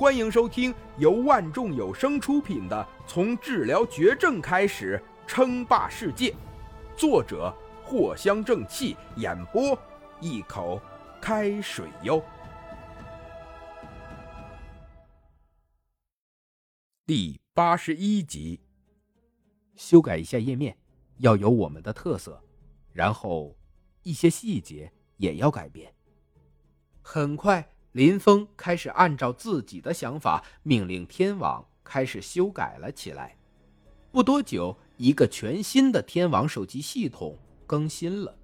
欢迎收听由万众有声出品的《从治疗绝症开始称霸世界》，作者藿香正气，演播一口开水哟。第八十一集，修改一下页面，要有我们的特色，然后一些细节也要改变。很快。林峰开始按照自己的想法命令天网开始修改了起来。不多久，一个全新的天网手机系统更新了。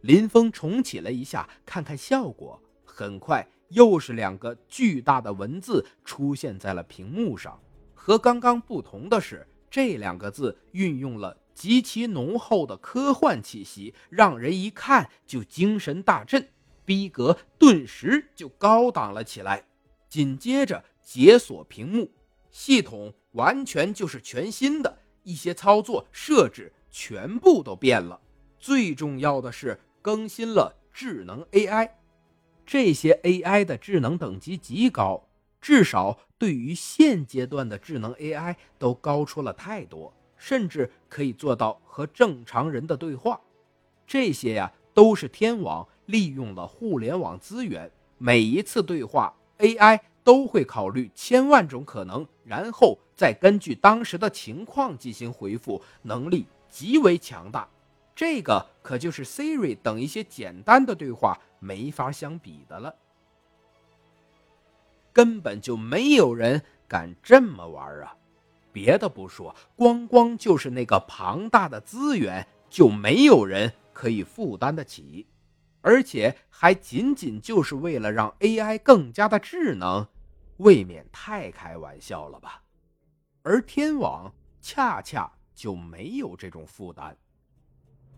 林峰重启了一下，看看效果。很快，又是两个巨大的文字出现在了屏幕上。和刚刚不同的是，这两个字运用了极其浓厚的科幻气息，让人一看就精神大振。逼格顿时就高档了起来。紧接着解锁屏幕，系统完全就是全新的，一些操作设置全部都变了。最重要的是更新了智能 AI，这些 AI 的智能等级极高，至少对于现阶段的智能 AI 都高出了太多，甚至可以做到和正常人的对话。这些呀，都是天网。利用了互联网资源，每一次对话，AI 都会考虑千万种可能，然后再根据当时的情况进行回复，能力极为强大。这个可就是 Siri 等一些简单的对话没法相比的了。根本就没有人敢这么玩啊！别的不说，光光就是那个庞大的资源，就没有人可以负担得起。而且还仅仅就是为了让 AI 更加的智能，未免太开玩笑了吧？而天网恰恰就没有这种负担。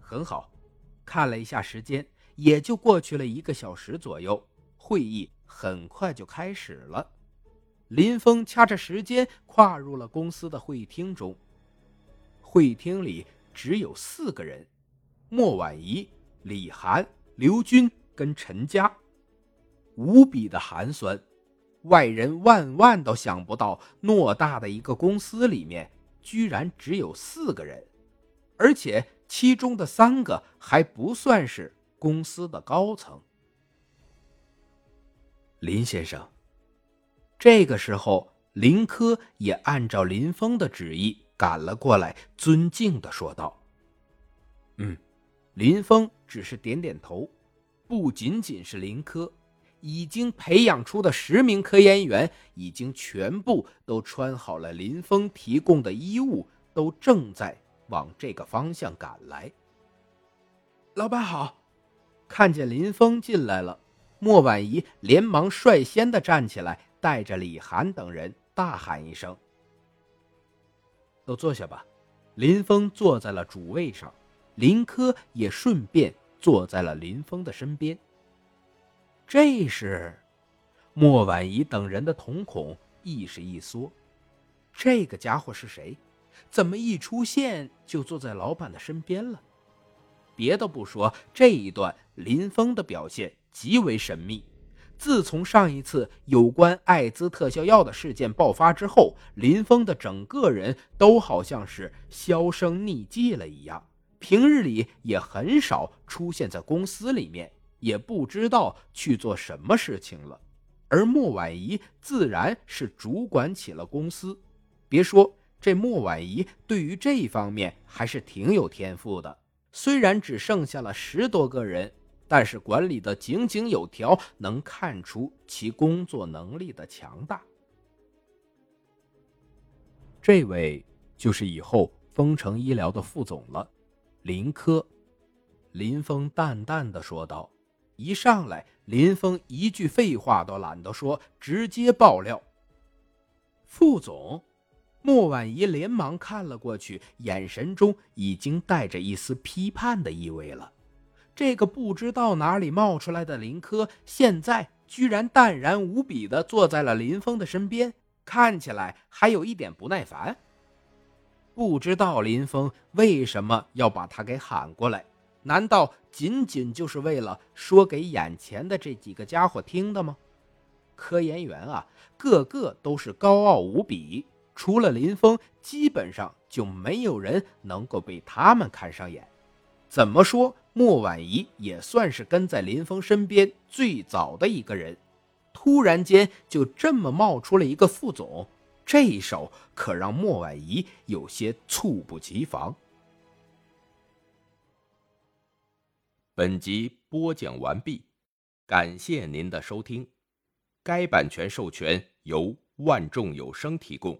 很好，看了一下时间，也就过去了一个小时左右，会议很快就开始了。林峰掐着时间跨入了公司的会议厅中。会议厅里只有四个人：莫婉仪、李涵。刘军跟陈家，无比的寒酸，外人万万都想不到，偌大的一个公司里面，居然只有四个人，而且其中的三个还不算是公司的高层。林先生，这个时候，林科也按照林峰的旨意赶了过来，尊敬的说道：“嗯。”林峰只是点点头，不仅仅是林科，已经培养出的十名科研员已经全部都穿好了林峰提供的衣物，都正在往这个方向赶来。老板好，看见林峰进来了，莫婉仪连忙率先的站起来，带着李涵等人大喊一声：“都坐下吧。”林峰坐在了主位上。林科也顺便坐在了林峰的身边。这时，莫婉仪等人的瞳孔亦是一缩，这个家伙是谁？怎么一出现就坐在老板的身边了？别的不说，这一段林峰的表现极为神秘。自从上一次有关艾滋特效药的事件爆发之后，林峰的整个人都好像是销声匿迹了一样。平日里也很少出现在公司里面，也不知道去做什么事情了。而莫婉仪自然是主管起了公司。别说这莫婉仪对于这一方面还是挺有天赋的，虽然只剩下了十多个人，但是管理的井井有条，能看出其工作能力的强大。这位就是以后丰城医疗的副总了。林科，林峰淡淡的说道：“一上来，林峰一句废话都懒得说，直接爆料。”副总，莫婉仪连忙看了过去，眼神中已经带着一丝批判的意味了。这个不知道哪里冒出来的林科，现在居然淡然无比的坐在了林峰的身边，看起来还有一点不耐烦。不知道林峰为什么要把他给喊过来？难道仅仅就是为了说给眼前的这几个家伙听的吗？科研员啊，个个都是高傲无比，除了林峰，基本上就没有人能够被他们看上眼。怎么说，莫婉仪也算是跟在林峰身边最早的一个人，突然间就这么冒出了一个副总，这一手可让莫婉仪有些猝不及防。本集播讲完毕，感谢您的收听。该版权授权由万众有声提供。